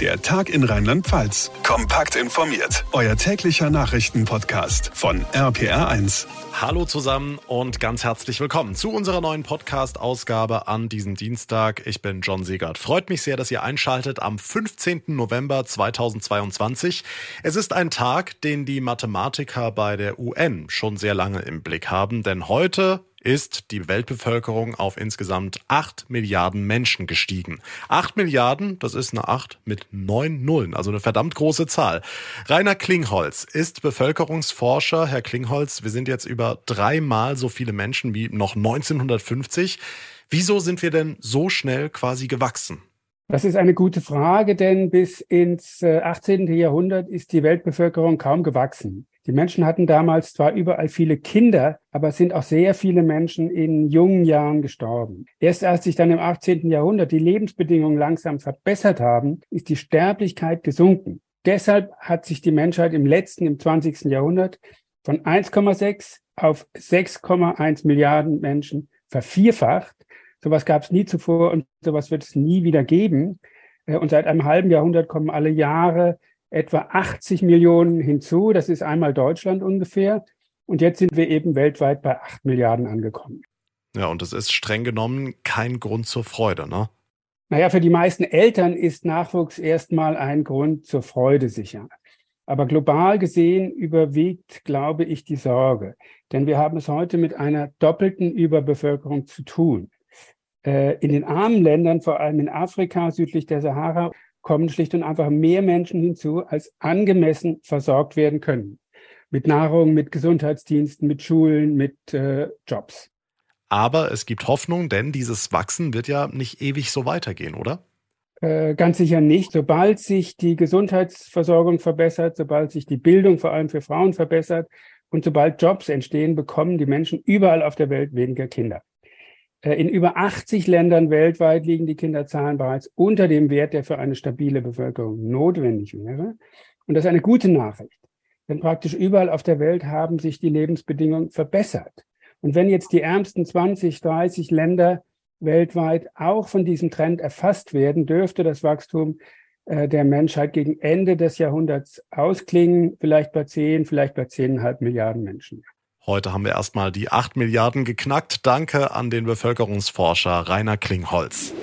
Der Tag in Rheinland-Pfalz. Kompakt informiert. Euer täglicher Nachrichtenpodcast von RPR1. Hallo zusammen und ganz herzlich willkommen zu unserer neuen Podcast-Ausgabe an diesem Dienstag. Ich bin John Siegert. Freut mich sehr, dass ihr einschaltet am 15. November 2022. Es ist ein Tag, den die Mathematiker bei der UN schon sehr lange im Blick haben, denn heute ist die Weltbevölkerung auf insgesamt 8 Milliarden Menschen gestiegen. 8 Milliarden, das ist eine 8 mit 9 Nullen, also eine verdammt große Zahl. Rainer Klingholz ist Bevölkerungsforscher. Herr Klingholz, wir sind jetzt über dreimal so viele Menschen wie noch 1950. Wieso sind wir denn so schnell quasi gewachsen? Das ist eine gute Frage, denn bis ins 18. Äh, Jahrhundert ist die Weltbevölkerung kaum gewachsen. Die Menschen hatten damals zwar überall viele Kinder, aber es sind auch sehr viele Menschen in jungen Jahren gestorben. Erst als sich dann im 18. Jahrhundert die Lebensbedingungen langsam verbessert haben, ist die Sterblichkeit gesunken. Deshalb hat sich die Menschheit im letzten, im 20. Jahrhundert von 1,6 auf 6,1 Milliarden Menschen vervierfacht. Sowas gab es nie zuvor und sowas wird es nie wieder geben. Äh, und seit einem halben Jahrhundert kommen alle Jahre etwa 80 Millionen hinzu. Das ist einmal Deutschland ungefähr. Und jetzt sind wir eben weltweit bei 8 Milliarden angekommen. Ja, und das ist streng genommen kein Grund zur Freude, ne? Naja, für die meisten Eltern ist Nachwuchs erstmal ein Grund zur Freude sicher. Aber global gesehen überwiegt, glaube ich, die Sorge. Denn wir haben es heute mit einer doppelten Überbevölkerung zu tun. Äh, in den armen Ländern, vor allem in Afrika südlich der Sahara, kommen schlicht und einfach mehr Menschen hinzu, als angemessen versorgt werden können. Mit Nahrung, mit Gesundheitsdiensten, mit Schulen, mit äh, Jobs. Aber es gibt Hoffnung, denn dieses Wachsen wird ja nicht ewig so weitergehen, oder? Äh, ganz sicher nicht. Sobald sich die Gesundheitsversorgung verbessert, sobald sich die Bildung vor allem für Frauen verbessert und sobald Jobs entstehen, bekommen die Menschen überall auf der Welt weniger Kinder. Äh, in über 80 Ländern weltweit liegen die Kinderzahlen bereits unter dem Wert, der für eine stabile Bevölkerung notwendig wäre. Und das ist eine gute Nachricht. Denn praktisch überall auf der Welt haben sich die Lebensbedingungen verbessert. Und wenn jetzt die ärmsten 20, 30 Länder weltweit auch von diesem Trend erfasst werden, dürfte das Wachstum äh, der Menschheit gegen Ende des Jahrhunderts ausklingen, vielleicht bei 10, vielleicht bei 10,5 Milliarden Menschen. Heute haben wir erstmal die 8 Milliarden geknackt. Danke an den Bevölkerungsforscher Rainer Klingholz.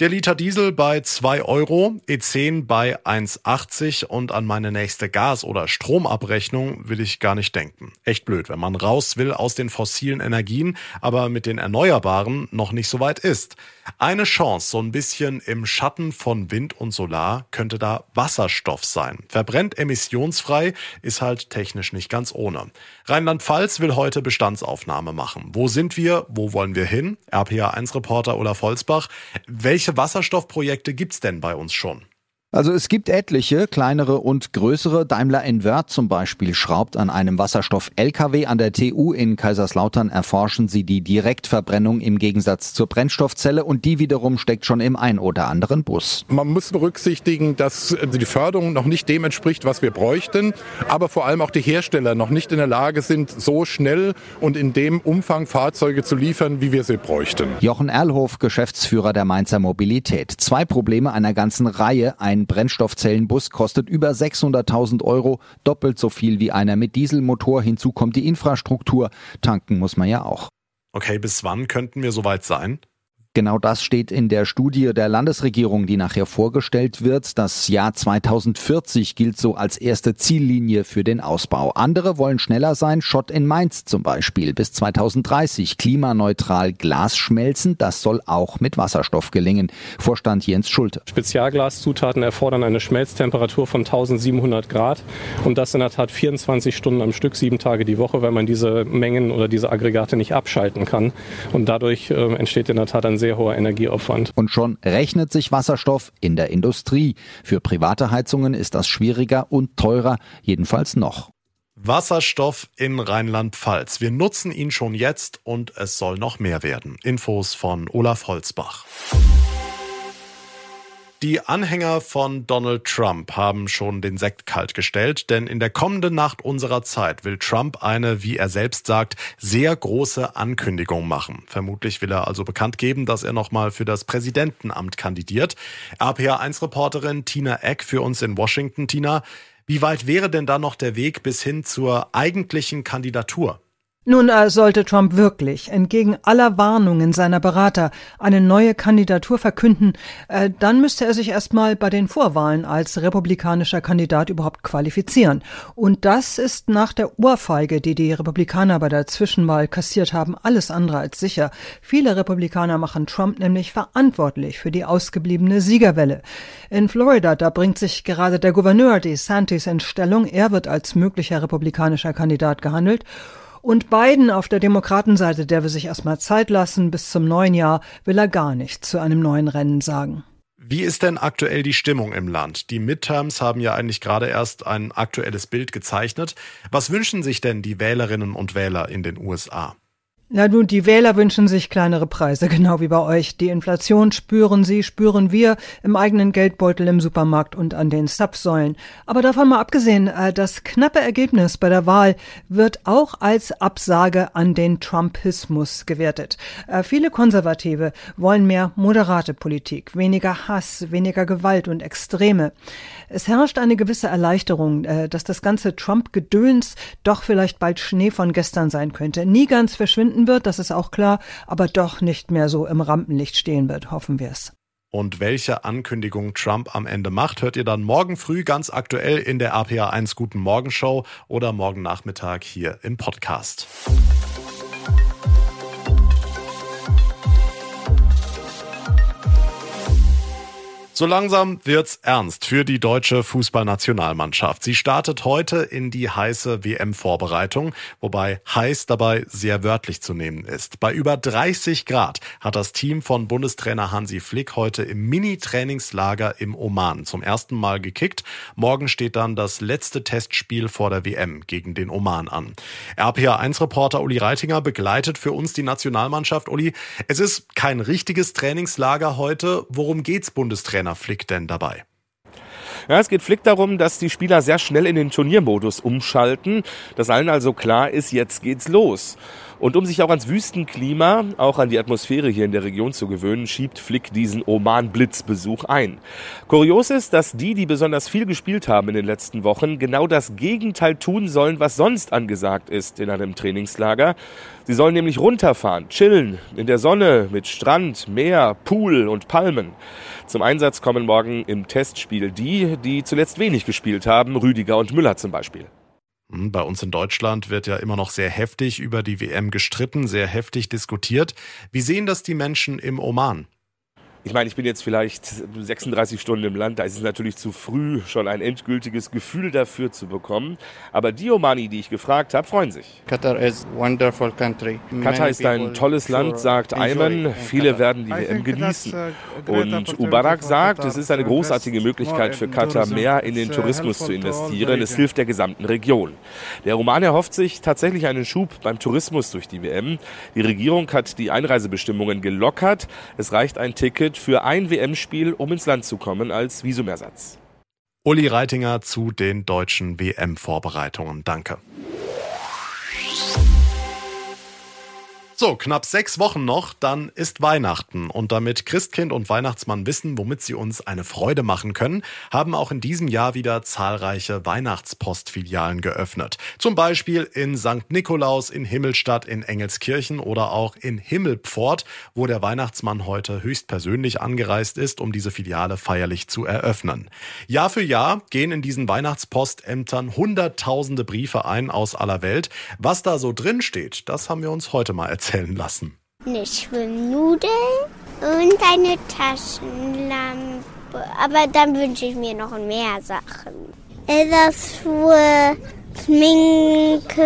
Der Liter Diesel bei 2 Euro, E10 bei 1,80 und an meine nächste Gas- oder Stromabrechnung will ich gar nicht denken. Echt blöd, wenn man raus will aus den fossilen Energien, aber mit den Erneuerbaren noch nicht so weit ist. Eine Chance, so ein bisschen im Schatten von Wind und Solar, könnte da Wasserstoff sein. Verbrennt emissionsfrei, ist halt technisch nicht ganz ohne. Rheinland-Pfalz will heute Bestandsaufnahme machen. Wo sind wir? Wo wollen wir hin? RPA1-Reporter Olaf Holzbach. Welche welche Wasserstoffprojekte gibt's denn bei uns schon? Also es gibt etliche, kleinere und größere. Daimler Invert zum Beispiel schraubt an einem Wasserstoff-LKW an der TU in Kaiserslautern erforschen sie die Direktverbrennung im Gegensatz zur Brennstoffzelle und die wiederum steckt schon im ein oder anderen Bus. Man muss berücksichtigen, dass die Förderung noch nicht dem entspricht, was wir bräuchten, aber vor allem auch die Hersteller noch nicht in der Lage sind, so schnell und in dem Umfang Fahrzeuge zu liefern, wie wir sie bräuchten. Jochen Erlhof, Geschäftsführer der Mainzer Mobilität. Zwei Probleme einer ganzen Reihe. Ein ein Brennstoffzellenbus kostet über 600.000 Euro, doppelt so viel wie einer mit Dieselmotor. Hinzu kommt die Infrastruktur. Tanken muss man ja auch. Okay, bis wann könnten wir soweit sein? Genau das steht in der Studie der Landesregierung, die nachher vorgestellt wird. Das Jahr 2040 gilt so als erste Ziellinie für den Ausbau. Andere wollen schneller sein. Schott in Mainz zum Beispiel. Bis 2030 klimaneutral Glas schmelzen. Das soll auch mit Wasserstoff gelingen. Vorstand Jens Schulte. Spezialglaszutaten erfordern eine Schmelztemperatur von 1700 Grad. Und das in der Tat 24 Stunden am Stück, sieben Tage die Woche, weil man diese Mengen oder diese Aggregate nicht abschalten kann. Und dadurch äh, entsteht in der Tat ein sehr sehr hoher Energieaufwand. Und schon rechnet sich Wasserstoff in der Industrie. Für private Heizungen ist das schwieriger und teurer, jedenfalls noch. Wasserstoff in Rheinland-Pfalz. Wir nutzen ihn schon jetzt und es soll noch mehr werden. Infos von Olaf Holzbach. Die Anhänger von Donald Trump haben schon den Sekt kalt gestellt, denn in der kommenden Nacht unserer Zeit will Trump eine, wie er selbst sagt, sehr große Ankündigung machen. Vermutlich will er also bekannt geben, dass er nochmal für das Präsidentenamt kandidiert. RPA1-Reporterin Tina Eck für uns in Washington. Tina, wie weit wäre denn da noch der Weg bis hin zur eigentlichen Kandidatur? Nun äh, sollte Trump wirklich entgegen aller Warnungen seiner Berater eine neue Kandidatur verkünden, äh, dann müsste er sich erstmal bei den Vorwahlen als republikanischer Kandidat überhaupt qualifizieren. Und das ist nach der Ohrfeige, die die Republikaner bei der Zwischenwahl kassiert haben, alles andere als sicher. Viele Republikaner machen Trump nämlich verantwortlich für die ausgebliebene Siegerwelle. In Florida, da bringt sich gerade der Gouverneur DeSantis in Stellung. Er wird als möglicher republikanischer Kandidat gehandelt. Und Biden auf der Demokratenseite, der will sich erstmal Zeit lassen. Bis zum neuen Jahr will er gar nichts zu einem neuen Rennen sagen. Wie ist denn aktuell die Stimmung im Land? Die Midterms haben ja eigentlich gerade erst ein aktuelles Bild gezeichnet. Was wünschen sich denn die Wählerinnen und Wähler in den USA? Na nun, die Wähler wünschen sich kleinere Preise, genau wie bei euch. Die Inflation spüren sie, spüren wir im eigenen Geldbeutel im Supermarkt und an den Zapfsäulen. Aber davon mal abgesehen, äh, das knappe Ergebnis bei der Wahl wird auch als Absage an den Trumpismus gewertet. Äh, viele Konservative wollen mehr moderate Politik, weniger Hass, weniger Gewalt und Extreme. Es herrscht eine gewisse Erleichterung, äh, dass das ganze Trump-Gedöns doch vielleicht bald Schnee von gestern sein könnte. Nie ganz verschwinden stattfinden wird, das ist auch klar, aber doch nicht mehr so im Rampenlicht stehen wird, hoffen wir es. Und welche Ankündigung Trump am Ende macht, hört ihr dann morgen früh ganz aktuell in der APA 1 Guten Morgen Show oder morgen Nachmittag hier im Podcast. So langsam wird's ernst für die deutsche Fußballnationalmannschaft. Sie startet heute in die heiße WM-Vorbereitung, wobei heiß dabei sehr wörtlich zu nehmen ist. Bei über 30 Grad hat das Team von Bundestrainer Hansi Flick heute im Mini-Trainingslager im Oman zum ersten Mal gekickt. Morgen steht dann das letzte Testspiel vor der WM gegen den Oman an. RPA1-Reporter Uli Reitinger begleitet für uns die Nationalmannschaft. Uli, es ist kein richtiges Trainingslager heute. Worum geht's Bundestrainer? Trainer Flick denn dabei? Ja, es geht Flick darum, dass die Spieler sehr schnell in den Turniermodus umschalten, dass allen also klar ist, jetzt geht's los. Und um sich auch ans Wüstenklima, auch an die Atmosphäre hier in der Region zu gewöhnen, schiebt Flick diesen Oman-Blitzbesuch ein. Kurios ist, dass die, die besonders viel gespielt haben in den letzten Wochen, genau das Gegenteil tun sollen, was sonst angesagt ist in einem Trainingslager. Sie sollen nämlich runterfahren, chillen, in der Sonne, mit Strand, Meer, Pool und Palmen. Zum Einsatz kommen morgen im Testspiel die, die zuletzt wenig gespielt haben, Rüdiger und Müller zum Beispiel. Hm, bei uns in Deutschland wird ja immer noch sehr heftig über die WM gestritten, sehr heftig diskutiert. Wie sehen das die Menschen im Oman? Ich meine, ich bin jetzt vielleicht 36 Stunden im Land, da ist es natürlich zu früh, schon ein endgültiges Gefühl dafür zu bekommen. Aber die Omani, die ich gefragt habe, freuen sich. Katar is wonderful country. Katar ist ein tolles Land, sagt Ayman. Viele werden die WM genießen. Und Ubarak sagt, es ist eine großartige Möglichkeit für Katar, mehr in den Tourismus zu investieren. Es hilft der gesamten Region. Der Oman erhofft sich tatsächlich einen Schub beim Tourismus durch die WM. Die Regierung hat die Einreisebestimmungen gelockert. Es reicht ein Ticket Ticket für ein WM-Spiel, um ins Land zu kommen, als Visumersatz. Uli Reitinger zu den deutschen WM-Vorbereitungen. Danke. So, knapp sechs Wochen noch, dann ist Weihnachten. Und damit Christkind und Weihnachtsmann wissen, womit sie uns eine Freude machen können, haben auch in diesem Jahr wieder zahlreiche Weihnachtspostfilialen geöffnet. Zum Beispiel in St. Nikolaus, in Himmelstadt, in Engelskirchen oder auch in Himmelpfort, wo der Weihnachtsmann heute höchstpersönlich angereist ist, um diese Filiale feierlich zu eröffnen. Jahr für Jahr gehen in diesen Weihnachtspostämtern hunderttausende Briefe ein aus aller Welt. Was da so drin steht, das haben wir uns heute mal erzählt erzählen lassen. Eine Schwimmnudel und eine Taschenlampe. Aber dann wünsche ich mir noch mehr Sachen. Das für Schminke,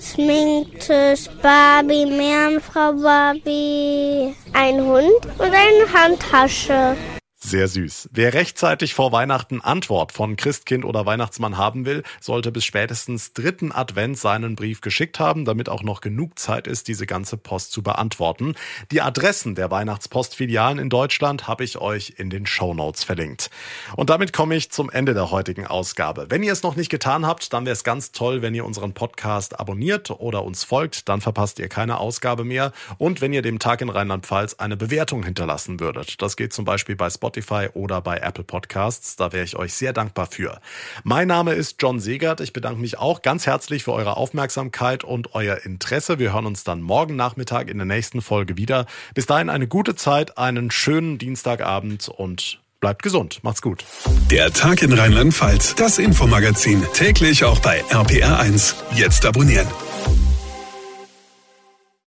Schminktisch, Barbie, Meerjungfrau Barbie, ein Hund und eine Handtasche. Sehr süß. Wer rechtzeitig vor Weihnachten Antwort von Christkind oder Weihnachtsmann haben will, sollte bis spätestens dritten Advent seinen Brief geschickt haben, damit auch noch genug Zeit ist, diese ganze Post zu beantworten. Die Adressen der Weihnachtspostfilialen in Deutschland habe ich euch in den Show Notes verlinkt. Und damit komme ich zum Ende der heutigen Ausgabe. Wenn ihr es noch nicht getan habt, dann wäre es ganz toll, wenn ihr unseren Podcast abonniert oder uns folgt, dann verpasst ihr keine Ausgabe mehr. Und wenn ihr dem Tag in Rheinland-Pfalz eine Bewertung hinterlassen würdet. Das geht zum Beispiel bei Spotify Spotify oder bei Apple Podcasts. Da wäre ich euch sehr dankbar für. Mein Name ist John Segert. Ich bedanke mich auch ganz herzlich für eure Aufmerksamkeit und euer Interesse. Wir hören uns dann morgen Nachmittag in der nächsten Folge wieder. Bis dahin eine gute Zeit, einen schönen Dienstagabend und bleibt gesund. Macht's gut. Der Tag in Rheinland-Pfalz, das Infomagazin, täglich auch bei RPR1. Jetzt abonnieren.